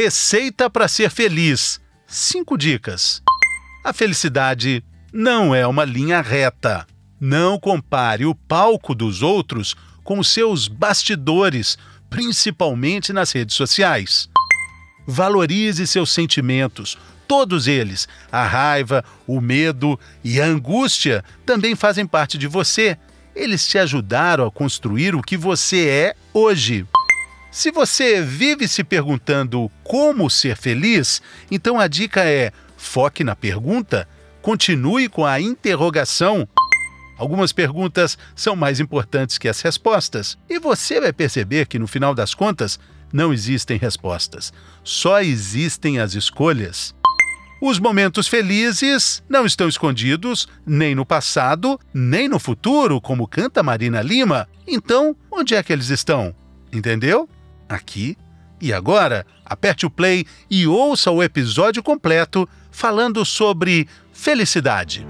Receita para ser feliz. Cinco dicas. A felicidade não é uma linha reta. Não compare o palco dos outros com seus bastidores, principalmente nas redes sociais. Valorize seus sentimentos, todos eles. A raiva, o medo e a angústia também fazem parte de você. Eles te ajudaram a construir o que você é hoje. Se você vive se perguntando como ser feliz, então a dica é: foque na pergunta, continue com a interrogação. Algumas perguntas são mais importantes que as respostas, e você vai perceber que no final das contas não existem respostas, só existem as escolhas. Os momentos felizes não estão escondidos nem no passado, nem no futuro, como canta Marina Lima. Então, onde é que eles estão? Entendeu? Aqui e agora. Aperte o play e ouça o episódio completo falando sobre felicidade.